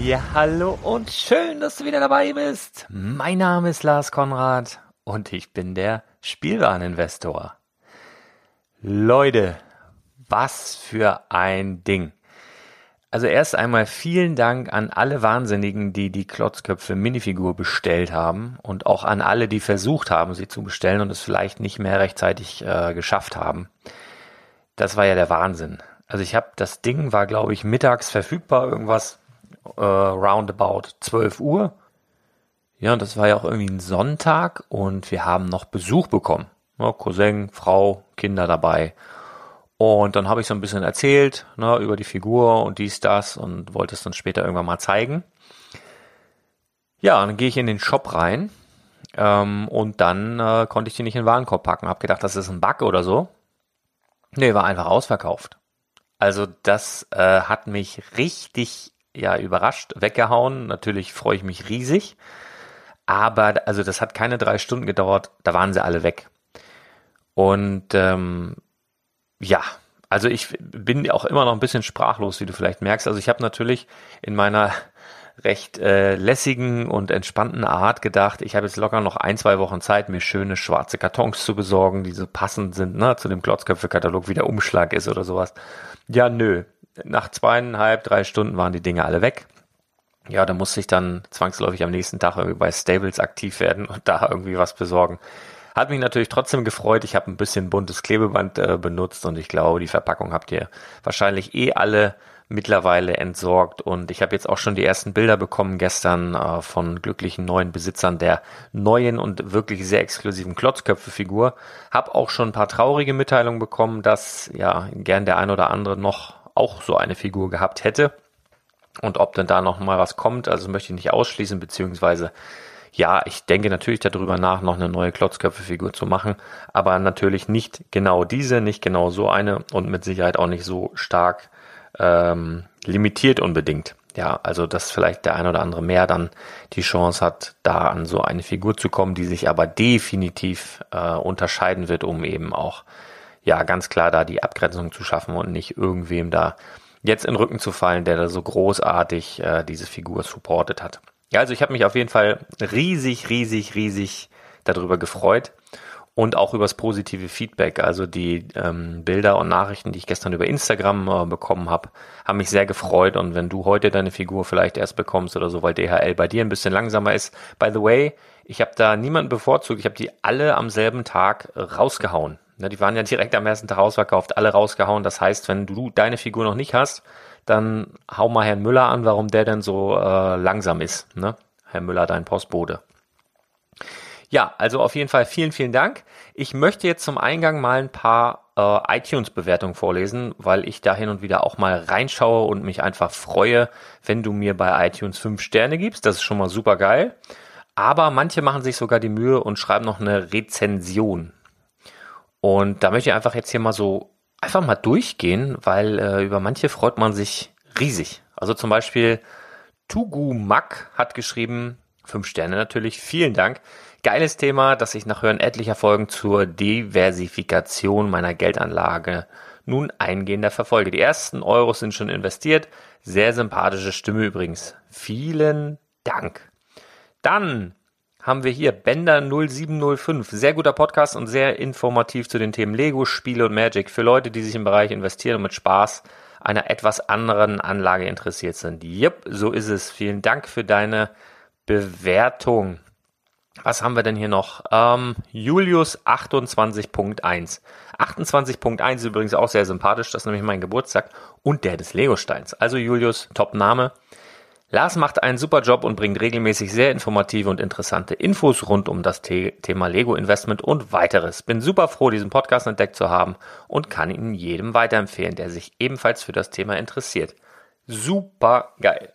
Ja, hallo und schön, dass du wieder dabei bist. Mein Name ist Lars Konrad und ich bin der Spielwareninvestor. Leute, was für ein Ding. Also erst einmal vielen Dank an alle Wahnsinnigen, die die Klotzköpfe Minifigur bestellt haben und auch an alle, die versucht haben, sie zu bestellen und es vielleicht nicht mehr rechtzeitig äh, geschafft haben. Das war ja der Wahnsinn. Also ich habe das Ding war glaube ich mittags verfügbar, irgendwas äh, roundabout 12 Uhr. Ja, und das war ja auch irgendwie ein Sonntag und wir haben noch Besuch bekommen. Ja, Cousin, Frau, Kinder dabei. Und dann habe ich so ein bisschen erzählt ne, über die Figur und dies, das und wollte es dann später irgendwann mal zeigen. Ja, dann gehe ich in den Shop rein ähm, und dann äh, konnte ich die nicht in den Warenkorb packen. Hab gedacht, das ist ein Bug oder so. Nee, war einfach ausverkauft. Also das äh, hat mich richtig ja überrascht, weggehauen. Natürlich freue ich mich riesig. Aber also das hat keine drei Stunden gedauert, da waren sie alle weg. Und ähm, ja, also ich bin auch immer noch ein bisschen sprachlos, wie du vielleicht merkst. Also ich habe natürlich in meiner recht äh, lässigen und entspannten Art gedacht, ich habe jetzt locker noch ein, zwei Wochen Zeit, mir schöne schwarze Kartons zu besorgen, die so passend sind ne, zu dem Klotzköpfe-Katalog, wie der Umschlag ist oder sowas. Ja, nö. Nach zweieinhalb, drei Stunden waren die Dinge alle weg. Ja, da musste ich dann zwangsläufig am nächsten Tag irgendwie bei Stables aktiv werden und da irgendwie was besorgen. Hat mich natürlich trotzdem gefreut. Ich habe ein bisschen buntes Klebeband äh, benutzt und ich glaube, die Verpackung habt ihr wahrscheinlich eh alle mittlerweile entsorgt und ich habe jetzt auch schon die ersten Bilder bekommen gestern äh, von glücklichen neuen Besitzern der neuen und wirklich sehr exklusiven Klotzköpfe-Figur. Hab auch schon ein paar traurige Mitteilungen bekommen, dass ja gern der ein oder andere noch auch so eine Figur gehabt hätte und ob denn da noch mal was kommt. Also möchte ich nicht ausschließen beziehungsweise ja, ich denke natürlich darüber nach, noch eine neue Klotzköpfe-Figur zu machen, aber natürlich nicht genau diese, nicht genau so eine und mit Sicherheit auch nicht so stark ähm, limitiert unbedingt. Ja, also dass vielleicht der ein oder andere mehr dann die Chance hat, da an so eine Figur zu kommen, die sich aber definitiv äh, unterscheiden wird, um eben auch ja ganz klar da die Abgrenzung zu schaffen und nicht irgendwem da jetzt in den Rücken zu fallen, der da so großartig äh, diese Figur supportet hat. Ja, also ich habe mich auf jeden Fall riesig, riesig, riesig darüber gefreut und auch übers positive Feedback. Also die ähm, Bilder und Nachrichten, die ich gestern über Instagram äh, bekommen habe, haben mich sehr gefreut. Und wenn du heute deine Figur vielleicht erst bekommst oder so, weil DHL bei dir ein bisschen langsamer ist. By the way, ich habe da niemanden bevorzugt. Ich habe die alle am selben Tag rausgehauen. Ja, die waren ja direkt am ersten Tag ausverkauft, alle rausgehauen. Das heißt, wenn du deine Figur noch nicht hast, dann hau mal Herrn Müller an, warum der denn so äh, langsam ist. Ne? Herr Müller, dein Postbote. Ja, also auf jeden Fall vielen, vielen Dank. Ich möchte jetzt zum Eingang mal ein paar äh, iTunes-Bewertungen vorlesen, weil ich da hin und wieder auch mal reinschaue und mich einfach freue, wenn du mir bei iTunes fünf Sterne gibst. Das ist schon mal super geil. Aber manche machen sich sogar die Mühe und schreiben noch eine Rezension. Und da möchte ich einfach jetzt hier mal so einfach mal durchgehen, weil äh, über manche freut man sich riesig. Also zum Beispiel Tugu Mak hat geschrieben, fünf Sterne natürlich, vielen Dank. Geiles Thema, das ich nach Hören etlicher Folgen zur Diversifikation meiner Geldanlage nun eingehender verfolge. Die ersten Euros sind schon investiert. Sehr sympathische Stimme übrigens. Vielen Dank. Dann haben wir hier Bender 0705. Sehr guter Podcast und sehr informativ zu den Themen Lego, Spiele und Magic für Leute, die sich im Bereich investieren und mit Spaß einer etwas anderen Anlage interessiert sind. Jep, so ist es. Vielen Dank für deine Bewertung. Was haben wir denn hier noch? Ähm, Julius 28.1. 28.1 ist übrigens auch sehr sympathisch, das ist nämlich mein Geburtstag und der des Legosteins. Also Julius, Top-Name. Lars macht einen super Job und bringt regelmäßig sehr informative und interessante Infos rund um das The Thema Lego Investment und weiteres. Bin super froh, diesen Podcast entdeckt zu haben und kann ihn jedem weiterempfehlen, der sich ebenfalls für das Thema interessiert. Super geil.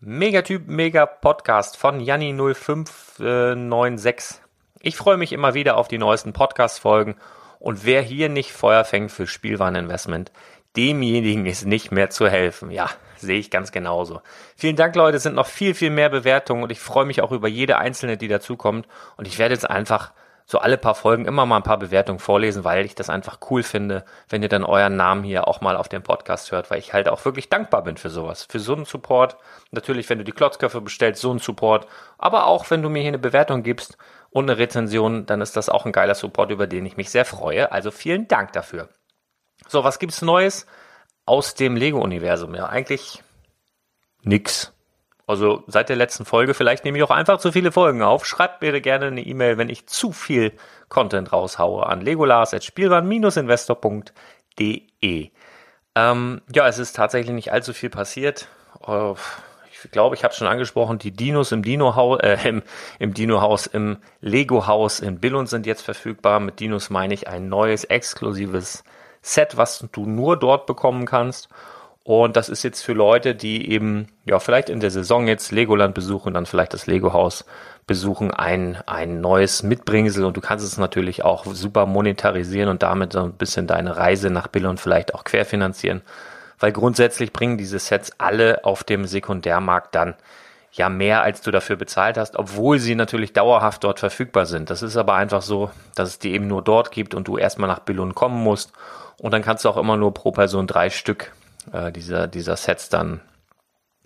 Megatyp, Mega Podcast von Janni0596. Ich freue mich immer wieder auf die neuesten Podcast-Folgen und wer hier nicht Feuer fängt für Spielwareninvestment, demjenigen ist nicht mehr zu helfen. Ja, sehe ich ganz genauso. Vielen Dank, Leute. Es sind noch viel, viel mehr Bewertungen und ich freue mich auch über jede einzelne, die dazukommt. Und ich werde jetzt einfach so alle paar Folgen immer mal ein paar Bewertungen vorlesen, weil ich das einfach cool finde, wenn ihr dann euren Namen hier auch mal auf dem Podcast hört, weil ich halt auch wirklich dankbar bin für sowas, für so einen Support. Natürlich, wenn du die Klotzköpfe bestellst, so einen Support, aber auch wenn du mir hier eine Bewertung gibst und eine Rezension, dann ist das auch ein geiler Support, über den ich mich sehr freue. Also vielen Dank dafür. So, was gibt's Neues aus dem Lego-Universum? Ja, eigentlich nix. Also seit der letzten Folge, vielleicht nehme ich auch einfach zu viele Folgen auf. Schreibt mir gerne eine E-Mail, wenn ich zu viel Content raushaue an legolas.spielwaren-investor.de. Ähm, ja, es ist tatsächlich nicht allzu viel passiert. Äh, ich glaube, ich habe schon angesprochen, die Dinos im Dino-Haus, äh, im, im Dino-Haus, im Lego-Haus in Billund sind jetzt verfügbar. Mit Dinos meine ich ein neues, exklusives Set, was du nur dort bekommen kannst. Und das ist jetzt für Leute, die eben, ja, vielleicht in der Saison jetzt Legoland besuchen, dann vielleicht das Lego-Haus besuchen, ein, ein neues Mitbringsel und du kannst es natürlich auch super monetarisieren und damit so ein bisschen deine Reise nach Billund vielleicht auch querfinanzieren. Weil grundsätzlich bringen diese Sets alle auf dem Sekundärmarkt dann ja mehr, als du dafür bezahlt hast, obwohl sie natürlich dauerhaft dort verfügbar sind. Das ist aber einfach so, dass es die eben nur dort gibt und du erstmal nach Billund kommen musst. Und dann kannst du auch immer nur pro Person drei Stück äh, dieser, dieser Sets dann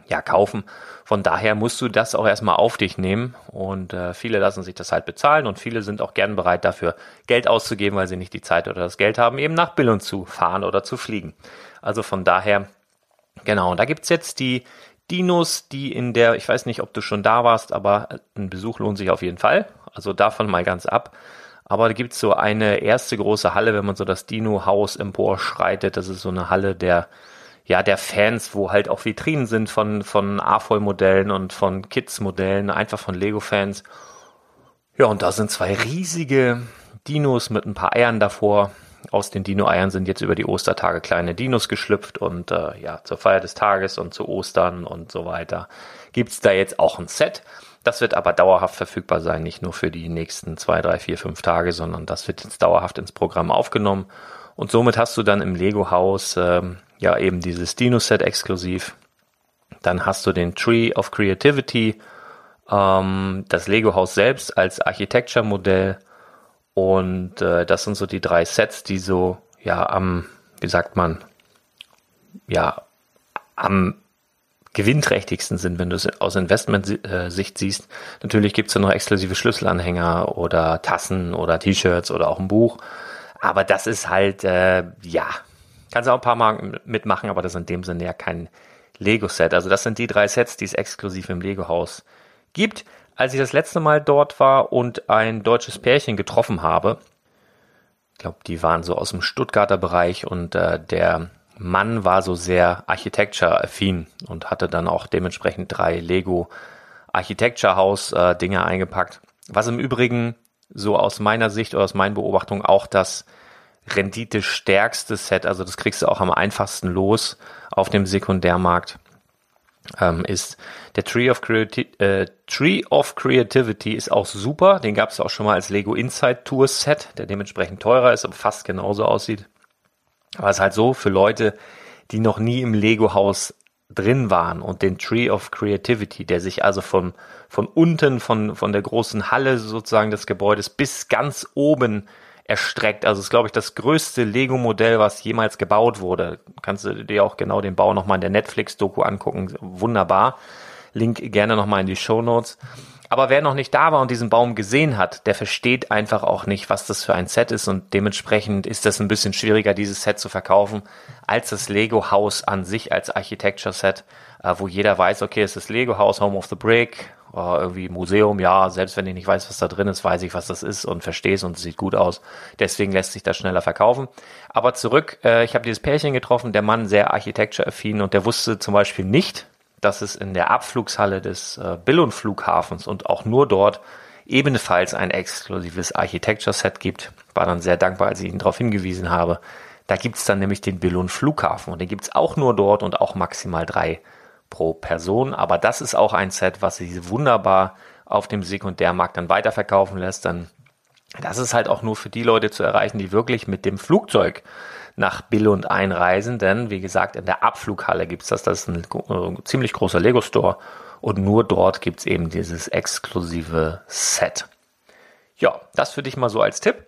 ja kaufen. Von daher musst du das auch erstmal auf dich nehmen und äh, viele lassen sich das halt bezahlen und viele sind auch gern bereit dafür Geld auszugeben, weil sie nicht die Zeit oder das Geld haben, eben nach Billund zu fahren oder zu fliegen. Also von daher, genau, und da gibt's jetzt die Dinos, die in der, ich weiß nicht, ob du schon da warst, aber ein Besuch lohnt sich auf jeden Fall. Also davon mal ganz ab. Aber da gibt's so eine erste große Halle, wenn man so das Dino-Haus emporschreitet. Das ist so eine Halle der, ja, der Fans, wo halt auch Vitrinen sind von, von AFOL-Modellen und von Kids-Modellen, einfach von Lego-Fans. Ja, und da sind zwei riesige Dinos mit ein paar Eiern davor. Aus den Dino-Eiern sind jetzt über die Ostertage kleine Dinos geschlüpft und äh, ja, zur Feier des Tages und zu Ostern und so weiter gibt's da jetzt auch ein Set. Das wird aber dauerhaft verfügbar sein, nicht nur für die nächsten zwei, drei, vier, fünf Tage, sondern das wird jetzt dauerhaft ins Programm aufgenommen. Und somit hast du dann im Lego-Haus ähm, ja eben dieses Dino-Set exklusiv. Dann hast du den Tree of Creativity, ähm, das Lego-Haus selbst als Architecture-Modell und äh, das sind so die drei Sets, die so, ja, am, wie sagt man, ja, am gewinnträchtigsten sind, wenn du es aus Investment-Sicht siehst. Natürlich gibt es ja noch exklusive Schlüsselanhänger oder Tassen oder T-Shirts oder auch ein Buch. Aber das ist halt, äh, ja, kannst auch ein paar Mal mitmachen, aber das ist in dem Sinne ja kein Lego-Set. Also das sind die drei Sets, die es exklusiv im Lego-Haus gibt als ich das letzte Mal dort war und ein deutsches Pärchen getroffen habe, ich glaube, die waren so aus dem Stuttgarter Bereich und äh, der Mann war so sehr Architecture-affin und hatte dann auch dementsprechend drei Lego Architecture House äh, Dinge eingepackt. Was im Übrigen so aus meiner Sicht oder aus meinen Beobachtungen auch das Rendite stärkste Set, also das kriegst du auch am einfachsten los auf dem Sekundärmarkt ähm, ist der Tree of, Creati äh, Tree of Creativity ist auch super. Den gab es auch schon mal als Lego Inside Tour Set, der dementsprechend teurer ist, aber fast genauso aussieht. Aber es ist halt so für Leute, die noch nie im Lego Haus drin waren und den Tree of Creativity, der sich also von, von unten, von, von der großen Halle sozusagen des Gebäudes bis ganz oben erstreckt. Also ist, glaube ich, das größte Lego-Modell, was jemals gebaut wurde. Kannst du dir auch genau den Bau nochmal in der Netflix-Doku angucken. Wunderbar. Link gerne nochmal in die Show Notes. Aber wer noch nicht da war und diesen Baum gesehen hat, der versteht einfach auch nicht, was das für ein Set ist und dementsprechend ist das ein bisschen schwieriger, dieses Set zu verkaufen, als das Lego-Haus an sich als Architecture-Set, äh, wo jeder weiß, okay, es ist Lego-Haus, Home of the Brick, äh, irgendwie Museum, ja, selbst wenn ich nicht weiß, was da drin ist, weiß ich, was das ist und verstehe es und es sieht gut aus. Deswegen lässt sich das schneller verkaufen. Aber zurück, äh, ich habe dieses Pärchen getroffen, der Mann sehr architecture-affin und der wusste zum Beispiel nicht, dass es in der Abflugshalle des äh, Billund-Flughafens und auch nur dort ebenfalls ein exklusives Architecture-Set gibt. War dann sehr dankbar, als ich ihn darauf hingewiesen habe. Da gibt's dann nämlich den Billund Flughafen und den gibt's auch nur dort und auch maximal drei pro Person. Aber das ist auch ein Set, was sich wunderbar auf dem Sekundärmarkt dann weiterverkaufen lässt. Dann das ist halt auch nur für die Leute zu erreichen, die wirklich mit dem Flugzeug nach Billund einreisen. Denn wie gesagt, in der Abflughalle gibt's das. Das ist ein äh, ziemlich großer Lego-Store. Und nur dort gibt's eben dieses exklusive Set. Ja, das für dich mal so als Tipp.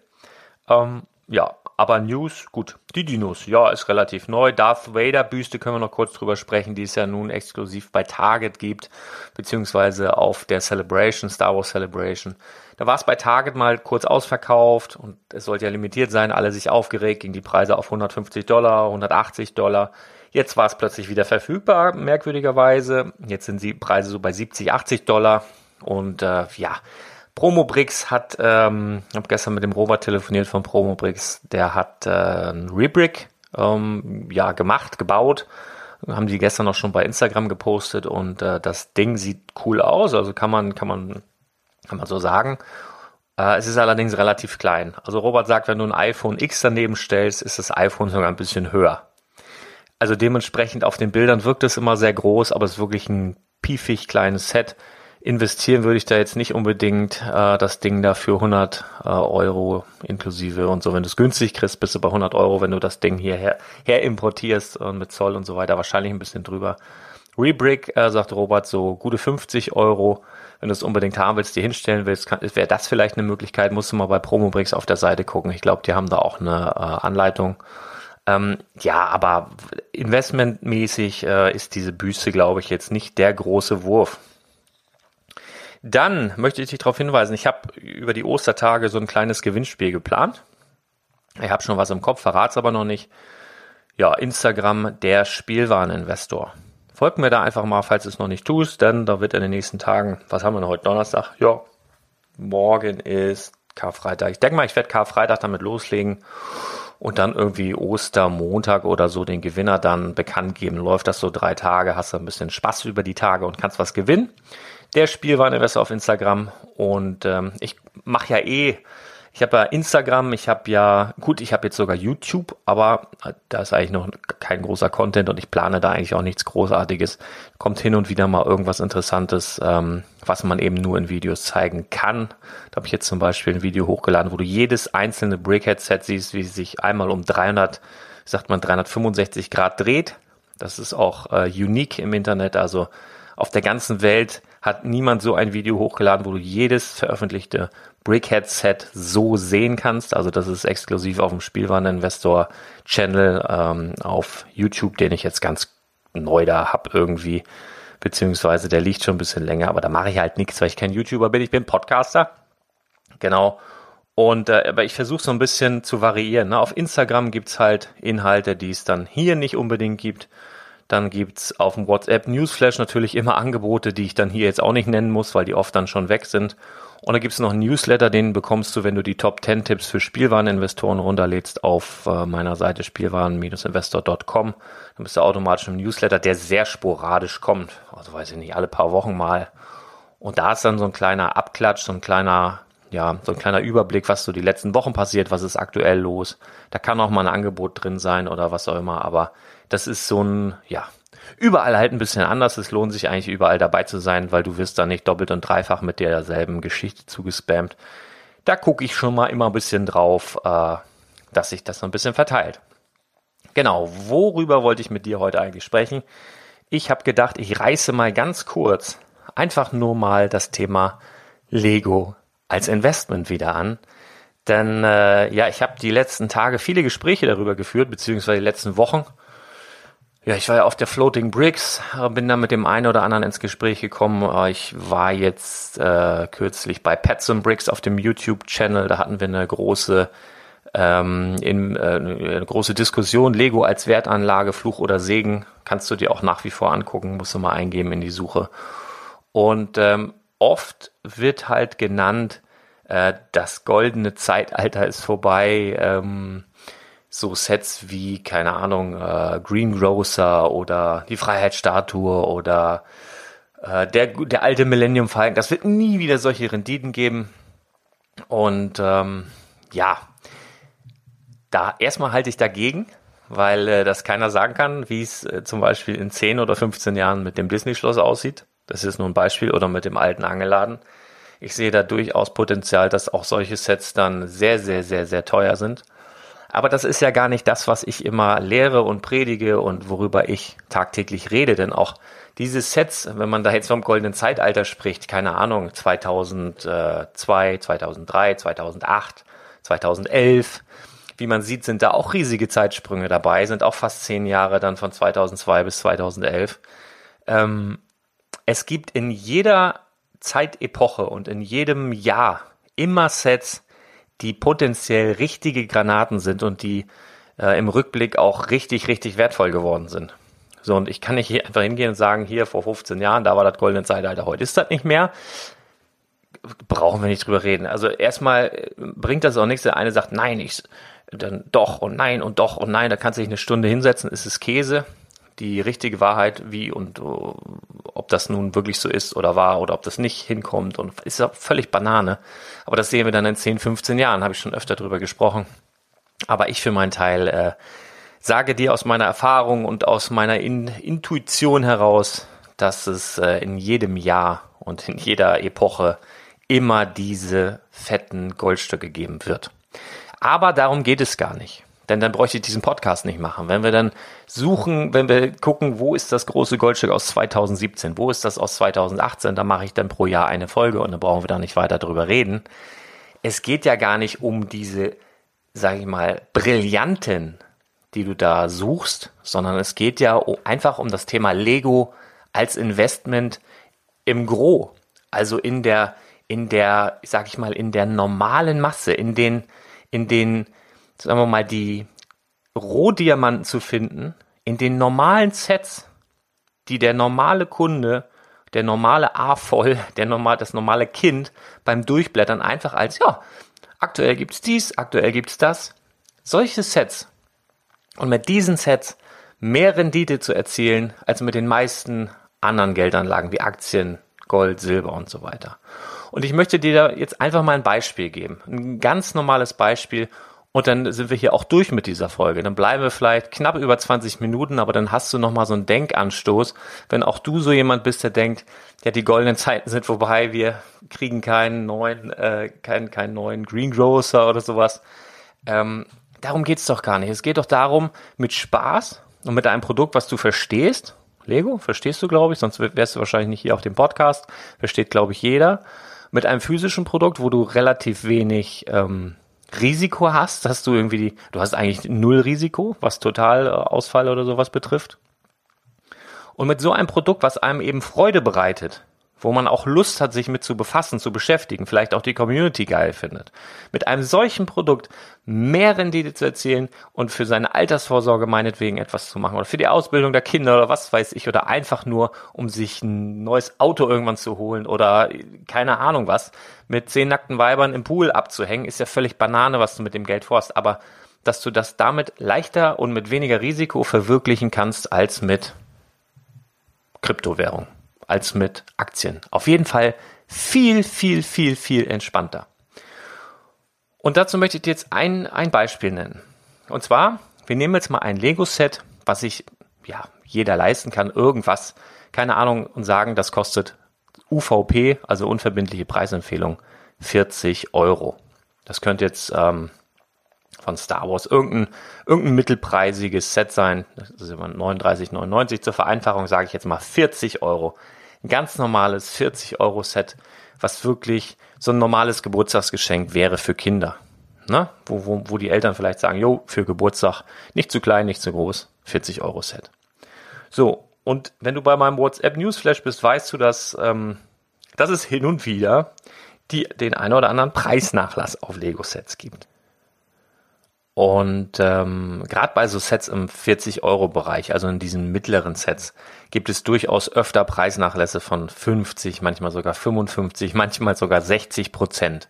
Ähm, ja, aber News, gut, die Dinos, ja, ist relativ neu. Darth Vader Büste können wir noch kurz drüber sprechen, die es ja nun exklusiv bei Target gibt, beziehungsweise auf der Celebration, Star Wars Celebration. Da war es bei Target mal kurz ausverkauft und es sollte ja limitiert sein, alle sich aufgeregt, ging die Preise auf 150 Dollar, 180 Dollar. Jetzt war es plötzlich wieder verfügbar, merkwürdigerweise. Jetzt sind die Preise so bei 70, 80 Dollar. Und äh, ja, Promobrix hat, ähm, ich habe gestern mit dem Robert telefoniert von Promobrix, der hat äh, ein Rebrick ähm, ja, gemacht, gebaut. Haben die gestern noch schon bei Instagram gepostet und äh, das Ding sieht cool aus, also kann man, kann man, kann man so sagen. Äh, es ist allerdings relativ klein. Also Robert sagt, wenn du ein iPhone X daneben stellst, ist das iPhone sogar ein bisschen höher. Also dementsprechend auf den Bildern wirkt es immer sehr groß, aber es ist wirklich ein piefig kleines Set investieren würde ich da jetzt nicht unbedingt äh, das Ding da für 100 äh, Euro inklusive und so. Wenn du es günstig kriegst, bist du bei 100 Euro. Wenn du das Ding hierher her importierst und mit Zoll und so weiter, wahrscheinlich ein bisschen drüber. Rebrick, äh, sagt Robert, so gute 50 Euro. Wenn du es unbedingt haben willst, dir hinstellen willst, wäre das vielleicht eine Möglichkeit. Musst du mal bei Promobricks auf der Seite gucken. Ich glaube, die haben da auch eine äh, Anleitung. Ähm, ja, aber investmentmäßig äh, ist diese Büste, glaube ich, jetzt nicht der große Wurf. Dann möchte ich dich darauf hinweisen, ich habe über die Ostertage so ein kleines Gewinnspiel geplant. Ich habe schon was im Kopf, verrat's aber noch nicht. Ja, Instagram, der Spielwareninvestor. Folgt mir da einfach mal, falls du es noch nicht tust, denn da wird in den nächsten Tagen, was haben wir denn heute, Donnerstag? Ja, morgen ist Karfreitag. Ich denke mal, ich werde Karfreitag damit loslegen und dann irgendwie Ostermontag oder so den Gewinner dann bekannt geben. Läuft das so drei Tage, hast du ein bisschen Spaß über die Tage und kannst was gewinnen. Der Spielwareninvestor auf Instagram und ähm, ich mache ja eh ich habe ja Instagram, ich habe ja, gut, ich habe jetzt sogar YouTube, aber da ist eigentlich noch kein großer Content und ich plane da eigentlich auch nichts Großartiges. Kommt hin und wieder mal irgendwas Interessantes, ähm, was man eben nur in Videos zeigen kann. Da habe ich jetzt zum Beispiel ein Video hochgeladen, wo du jedes einzelne Brickhead-Set siehst, wie es sich einmal um 300, sagt man 365 Grad dreht. Das ist auch äh, unique im Internet, also auf der ganzen Welt hat niemand so ein Video hochgeladen, wo du jedes veröffentlichte Brickhead-Set so sehen kannst. Also das ist exklusiv auf dem Spielwareninvestor-Channel ähm, auf YouTube, den ich jetzt ganz neu da hab irgendwie. Beziehungsweise der liegt schon ein bisschen länger, aber da mache ich halt nichts, weil ich kein YouTuber bin, ich bin Podcaster. Genau. Und äh, aber ich versuche so ein bisschen zu variieren. Ne? Auf Instagram gibt's halt Inhalte, die es dann hier nicht unbedingt gibt. Dann gibt's auf dem WhatsApp Newsflash natürlich immer Angebote, die ich dann hier jetzt auch nicht nennen muss, weil die oft dann schon weg sind. Und da gibt's noch einen Newsletter, den bekommst du, wenn du die Top 10 Tipps für Spielwareninvestoren runterlädst auf äh, meiner Seite spielwaren-investor.com. Dann bist du automatisch im Newsletter, der sehr sporadisch kommt. Also weiß ich nicht, alle paar Wochen mal. Und da ist dann so ein kleiner Abklatsch, so ein kleiner, ja, so ein kleiner Überblick, was so die letzten Wochen passiert, was ist aktuell los. Da kann auch mal ein Angebot drin sein oder was auch immer, aber das ist so ein, ja, überall halt ein bisschen anders. Es lohnt sich eigentlich überall dabei zu sein, weil du wirst da nicht doppelt und dreifach mit derselben Geschichte zugespammt. Da gucke ich schon mal immer ein bisschen drauf, äh, dass sich das so ein bisschen verteilt. Genau, worüber wollte ich mit dir heute eigentlich sprechen? Ich habe gedacht, ich reiße mal ganz kurz einfach nur mal das Thema Lego als Investment wieder an. Denn äh, ja, ich habe die letzten Tage viele Gespräche darüber geführt, beziehungsweise die letzten Wochen ja, ich war ja auf der Floating Bricks, äh, bin da mit dem einen oder anderen ins Gespräch gekommen. Äh, ich war jetzt äh, kürzlich bei Pets and Bricks auf dem YouTube-Channel. Da hatten wir eine große, ähm, in, äh, eine große Diskussion. Lego als Wertanlage, Fluch oder Segen. Kannst du dir auch nach wie vor angucken, musst du mal eingeben in die Suche. Und ähm, oft wird halt genannt, äh, das goldene Zeitalter ist vorbei. Ähm, so Sets wie, keine Ahnung, äh, Greengrocer oder die Freiheitsstatue oder äh, der, der alte Millennium Falcon. Das wird nie wieder solche Renditen geben. Und ähm, ja, da erstmal halte ich dagegen, weil äh, das keiner sagen kann, wie es äh, zum Beispiel in 10 oder 15 Jahren mit dem Disney-Schloss aussieht. Das ist nur ein Beispiel oder mit dem alten Angeladen. Ich sehe da durchaus Potenzial, dass auch solche Sets dann sehr, sehr, sehr, sehr teuer sind. Aber das ist ja gar nicht das, was ich immer lehre und predige und worüber ich tagtäglich rede. Denn auch diese Sets, wenn man da jetzt vom goldenen Zeitalter spricht, keine Ahnung, 2002, 2003, 2008, 2011, wie man sieht, sind da auch riesige Zeitsprünge dabei, sind auch fast zehn Jahre dann von 2002 bis 2011. Ähm, es gibt in jeder Zeitepoche und in jedem Jahr immer Sets, die potenziell richtige Granaten sind und die äh, im Rückblick auch richtig, richtig wertvoll geworden sind. So, und ich kann nicht hier einfach hingehen und sagen, hier vor 15 Jahren, da war das goldene Zeitalter, heute ist das nicht mehr. Brauchen wir nicht drüber reden. Also erstmal bringt das auch nichts, der eine sagt, nein, ich, dann doch und nein und doch und nein, da kannst du dich eine Stunde hinsetzen, ist es Käse. Die richtige Wahrheit, wie und uh, ob das nun wirklich so ist oder war oder ob das nicht hinkommt und ist ja völlig Banane. Aber das sehen wir dann in 10, 15 Jahren, habe ich schon öfter drüber gesprochen. Aber ich für meinen Teil äh, sage dir aus meiner Erfahrung und aus meiner in Intuition heraus, dass es äh, in jedem Jahr und in jeder Epoche immer diese fetten Goldstücke geben wird. Aber darum geht es gar nicht. Denn dann bräuchte ich diesen Podcast nicht machen. Wenn wir dann suchen, wenn wir gucken, wo ist das große Goldstück aus 2017, wo ist das aus 2018, dann mache ich dann pro Jahr eine Folge und dann brauchen wir da nicht weiter drüber reden. Es geht ja gar nicht um diese, sage ich mal, brillanten, die du da suchst, sondern es geht ja einfach um das Thema Lego als Investment im Gro, also in der, in der, sag ich mal, in der normalen Masse, in den, in den sagen wir mal, die Rohdiamanten zu finden in den normalen Sets, die der normale Kunde, der normale A-Voll, der normal, das normale Kind beim Durchblättern einfach als, ja, Aktuell gibt's dies, aktuell gibt's das. Solche Sets und mit diesen Sets mehr Rendite zu erzielen als mit den meisten anderen Geldanlagen wie Aktien, Gold, Silber und so weiter. Und ich möchte dir da jetzt einfach mal ein Beispiel geben. Ein ganz normales Beispiel. Und dann sind wir hier auch durch mit dieser Folge. Dann bleiben wir vielleicht knapp über 20 Minuten, aber dann hast du nochmal so einen Denkanstoß. Wenn auch du so jemand bist, der denkt, ja, die goldenen Zeiten sind vorbei, wir kriegen keinen neuen, äh, keinen, keinen neuen Greengrocer oder sowas. Ähm, darum geht's doch gar nicht. Es geht doch darum, mit Spaß und mit einem Produkt, was du verstehst, Lego, verstehst du, glaube ich, sonst wärst du wahrscheinlich nicht hier auf dem Podcast, versteht, glaube ich, jeder, mit einem physischen Produkt, wo du relativ wenig ähm, Risiko hast, dass du irgendwie, die, du hast eigentlich null Risiko, was Totalausfall oder sowas betrifft. Und mit so einem Produkt, was einem eben Freude bereitet, wo man auch Lust hat, sich mit zu befassen, zu beschäftigen, vielleicht auch die Community geil findet. Mit einem solchen Produkt mehr Rendite zu erzielen und für seine Altersvorsorge meinetwegen etwas zu machen oder für die Ausbildung der Kinder oder was weiß ich oder einfach nur, um sich ein neues Auto irgendwann zu holen oder keine Ahnung was, mit zehn nackten Weibern im Pool abzuhängen, ist ja völlig Banane, was du mit dem Geld vorhast, aber dass du das damit leichter und mit weniger Risiko verwirklichen kannst als mit Kryptowährung als mit Aktien. Auf jeden Fall viel, viel, viel, viel entspannter. Und dazu möchte ich dir jetzt ein, ein Beispiel nennen. Und zwar, wir nehmen jetzt mal ein Lego-Set, was sich ja, jeder leisten kann, irgendwas, keine Ahnung, und sagen, das kostet UVP, also unverbindliche Preisempfehlung, 40 Euro. Das könnte jetzt ähm, von Star Wars irgendein, irgendein mittelpreisiges Set sein. Das ist immer 39,99. Zur Vereinfachung sage ich jetzt mal 40 Euro ein ganz normales 40-Euro-Set, was wirklich so ein normales Geburtstagsgeschenk wäre für Kinder. Ne? Wo, wo, wo die Eltern vielleicht sagen, jo, für Geburtstag nicht zu klein, nicht zu groß, 40 Euro Set. So, und wenn du bei meinem WhatsApp Newsflash bist, weißt du, dass, ähm, dass es hin und wieder die, den einen oder anderen Preisnachlass auf Lego-Sets gibt. Und ähm, gerade bei so Sets im 40-Euro-Bereich, also in diesen mittleren Sets, gibt es durchaus öfter Preisnachlässe von 50, manchmal sogar 55, manchmal sogar 60 Prozent.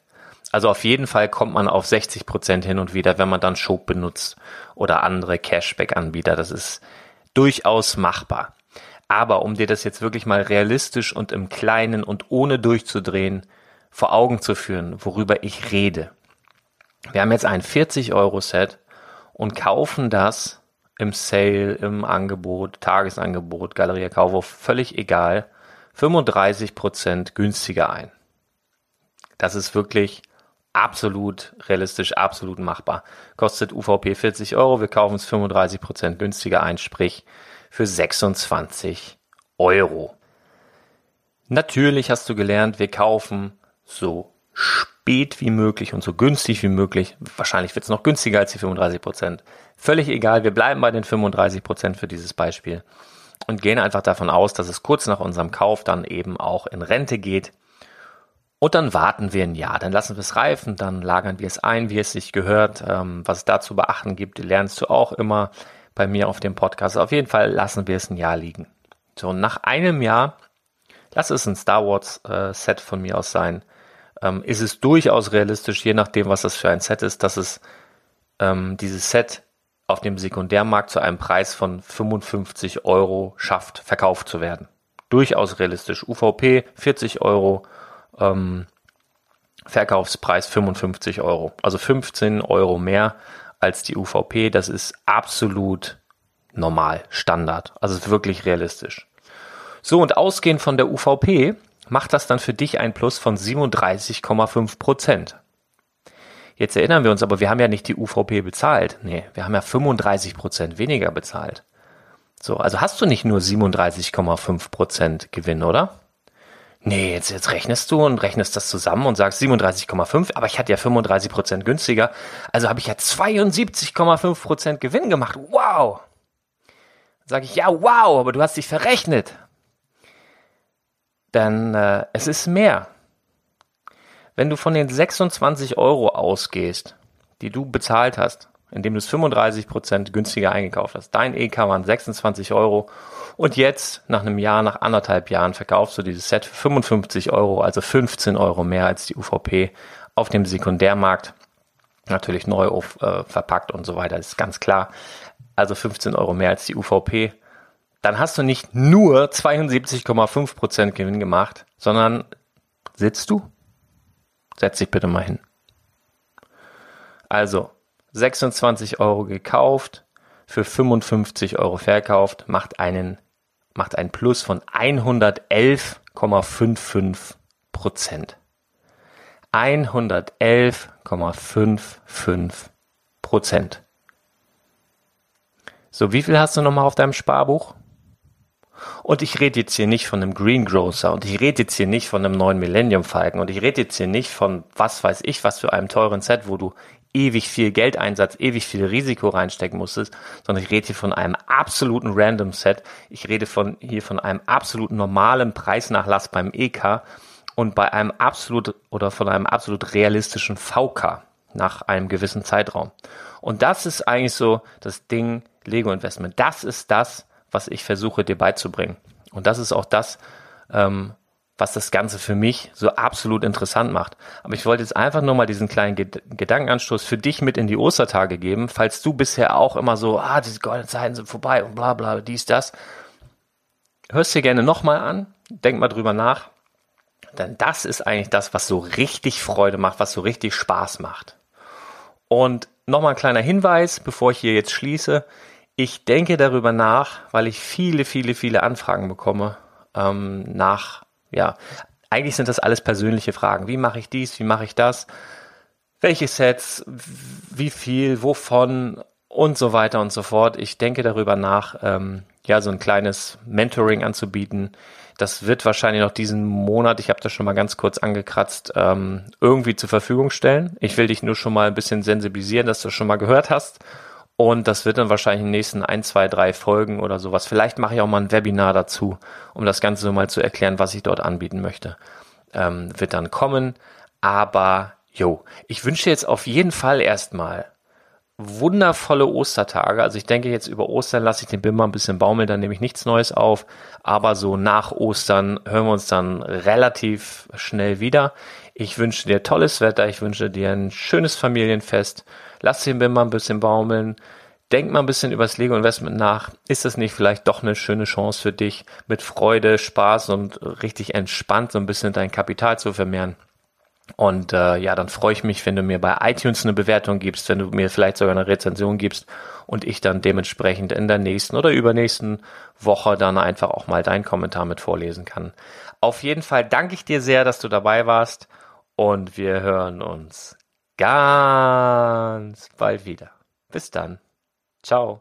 Also auf jeden Fall kommt man auf 60 Prozent hin und wieder, wenn man dann Shop benutzt oder andere Cashback-Anbieter. Das ist durchaus machbar. Aber um dir das jetzt wirklich mal realistisch und im Kleinen und ohne durchzudrehen vor Augen zu führen, worüber ich rede, wir haben jetzt ein 40-Euro-Set und kaufen das im Sale, im Angebot, Tagesangebot, Galeria Kaufhof, völlig egal, 35% günstiger ein. Das ist wirklich absolut realistisch, absolut machbar. Kostet UVP 40 Euro, wir kaufen es 35% günstiger ein, sprich für 26 Euro. Natürlich hast du gelernt, wir kaufen so spät wie möglich und so günstig wie möglich. Wahrscheinlich wird es noch günstiger als die 35 Prozent. Völlig egal, wir bleiben bei den 35 Prozent für dieses Beispiel und gehen einfach davon aus, dass es kurz nach unserem Kauf dann eben auch in Rente geht. Und dann warten wir ein Jahr, dann lassen wir es reifen, dann lagern wir es ein, wie es sich gehört. Ähm, was es da zu beachten gibt, lernst du auch immer bei mir auf dem Podcast. Auf jeden Fall lassen wir es ein Jahr liegen. So, und nach einem Jahr, lass es ein Star Wars äh, Set von mir aus sein, ähm, ist es durchaus realistisch, je nachdem, was das für ein Set ist, dass es ähm, dieses Set auf dem Sekundärmarkt zu einem Preis von 55 Euro schafft, verkauft zu werden. Durchaus realistisch. UVP 40 Euro, ähm, Verkaufspreis 55 Euro. Also 15 Euro mehr als die UVP. Das ist absolut normal, Standard. Also wirklich realistisch. So, und ausgehend von der UVP macht das dann für dich ein Plus von 37,5 Prozent. Jetzt erinnern wir uns aber, wir haben ja nicht die UVP bezahlt. Nee, wir haben ja 35 Prozent weniger bezahlt. So, also hast du nicht nur 37,5 Prozent Gewinn, oder? Nee, jetzt, jetzt rechnest du und rechnest das zusammen und sagst 37,5, aber ich hatte ja 35 Prozent günstiger. Also habe ich ja 72,5 Prozent Gewinn gemacht. Wow! Sage ich, ja, wow, aber du hast dich verrechnet. Denn äh, es ist mehr. Wenn du von den 26 Euro ausgehst, die du bezahlt hast, indem du es 35% günstiger eingekauft hast, dein EK waren 26 Euro und jetzt, nach einem Jahr, nach anderthalb Jahren, verkaufst du dieses Set für 55 Euro, also 15 Euro mehr als die UVP auf dem Sekundärmarkt, Natürlich neu auf, äh, verpackt und so weiter, ist ganz klar. Also 15 Euro mehr als die UVP. Dann hast du nicht nur 72,5% Gewinn gemacht, sondern sitzt du? Setz dich bitte mal hin. Also 26 Euro gekauft, für 55 Euro verkauft, macht einen, macht ein Plus von 111,55 Prozent. 111,55 Prozent. So, wie viel hast du nochmal auf deinem Sparbuch? Und ich rede jetzt hier nicht von einem Greengrocer und ich rede jetzt hier nicht von einem neuen Millennium Falcon und ich rede jetzt hier nicht von was weiß ich was für einem teuren Set, wo du ewig viel Geldeinsatz, ewig viel Risiko reinstecken musstest, sondern ich rede hier von einem absoluten Random Set. Ich rede von hier von einem absolut normalen Preisnachlass beim EK und bei einem absolut oder von einem absolut realistischen VK nach einem gewissen Zeitraum. Und das ist eigentlich so das Ding Lego Investment. Das ist das, was ich versuche dir beizubringen. Und das ist auch das, ähm, was das Ganze für mich so absolut interessant macht. Aber ich wollte jetzt einfach nur mal diesen kleinen Ged Gedankenanstoß für dich mit in die Ostertage geben, falls du bisher auch immer so, ah, diese goldenen Zeiten sind vorbei und bla bla, dies, das. Hörst dir gerne nochmal an, denk mal drüber nach. Denn das ist eigentlich das, was so richtig Freude macht, was so richtig Spaß macht. Und nochmal ein kleiner Hinweis, bevor ich hier jetzt schließe. Ich denke darüber nach, weil ich viele, viele, viele Anfragen bekomme ähm, nach ja, eigentlich sind das alles persönliche Fragen. Wie mache ich dies? Wie mache ich das? Welche Sets? Wie viel? Wovon? Und so weiter und so fort. Ich denke darüber nach, ähm, ja, so ein kleines Mentoring anzubieten. Das wird wahrscheinlich noch diesen Monat, ich habe das schon mal ganz kurz angekratzt, ähm, irgendwie zur Verfügung stellen. Ich will dich nur schon mal ein bisschen sensibilisieren, dass du schon mal gehört hast und das wird dann wahrscheinlich in den nächsten ein, zwei, drei Folgen oder sowas. Vielleicht mache ich auch mal ein Webinar dazu, um das Ganze so mal zu erklären, was ich dort anbieten möchte. Ähm, wird dann kommen. Aber, jo, ich wünsche jetzt auf jeden Fall erstmal wundervolle Ostertage. Also ich denke jetzt über Ostern lasse ich den Bimmer ein bisschen baumeln, dann nehme ich nichts Neues auf. Aber so nach Ostern hören wir uns dann relativ schnell wieder. Ich wünsche dir tolles Wetter. Ich wünsche dir ein schönes Familienfest lass den Bim mal ein bisschen baumeln, denk mal ein bisschen über das Lego Investment nach. Ist das nicht vielleicht doch eine schöne Chance für dich, mit Freude, Spaß und richtig entspannt so ein bisschen dein Kapital zu vermehren? Und äh, ja, dann freue ich mich, wenn du mir bei iTunes eine Bewertung gibst, wenn du mir vielleicht sogar eine Rezension gibst und ich dann dementsprechend in der nächsten oder übernächsten Woche dann einfach auch mal deinen Kommentar mit vorlesen kann. Auf jeden Fall danke ich dir sehr, dass du dabei warst und wir hören uns ganz bald wieder. Bis dann. Ciao.